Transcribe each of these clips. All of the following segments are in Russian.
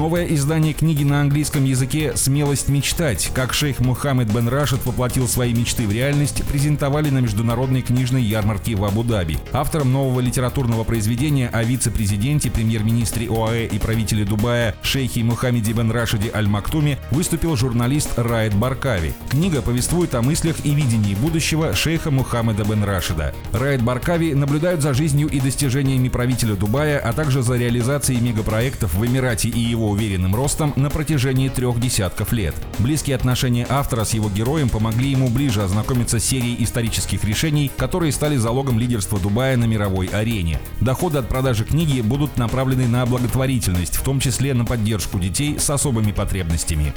Новое издание книги на английском языке «Смелость мечтать. Как шейх Мухаммед бен Рашид воплотил свои мечты в реальность» презентовали на международной книжной ярмарке в Абу-Даби. Автором нового литературного произведения о вице-президенте, премьер-министре ОАЭ и правителе Дубая шейхе Мухаммеде бен Рашиде Аль-Мактуме выступил журналист Раид Баркави. Книга повествует о мыслях и видении будущего шейха Мухаммеда бен Рашида. Раид Баркави наблюдают за жизнью и достижениями правителя Дубая, а также за реализацией мегапроектов в Эмирате и его уверенным ростом на протяжении трех десятков лет. Близкие отношения автора с его героем помогли ему ближе ознакомиться с серией исторических решений, которые стали залогом лидерства Дубая на мировой арене. Доходы от продажи книги будут направлены на благотворительность, в том числе на поддержку детей с особыми потребностями.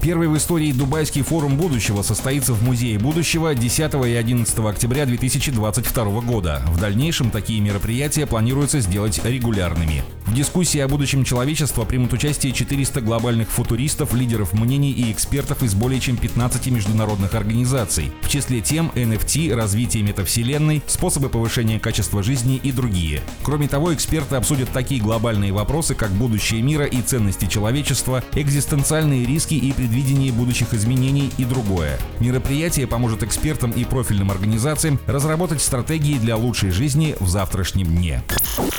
Первый в истории Дубайский форум будущего состоится в Музее будущего 10 и 11 октября 2022 года. В дальнейшем такие мероприятия планируется сделать регулярными. В дискуссии о будущем человечества примут участие 400 глобальных футуристов, лидеров мнений и экспертов из более чем 15 международных организаций. В числе тем NFT, развитие метавселенной, способы повышения качества жизни и другие. Кроме того, эксперты обсудят такие глобальные вопросы, как будущее мира и ценности человечества, экзистенциальные риски и предвидение будущих изменений и другое. Мероприятие поможет экспертам и профильным организациям разработать стратегии для лучшей жизни в завтрашнем дне.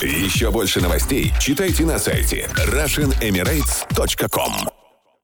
Еще больше новостей читайте на сайте RussianEmirates.com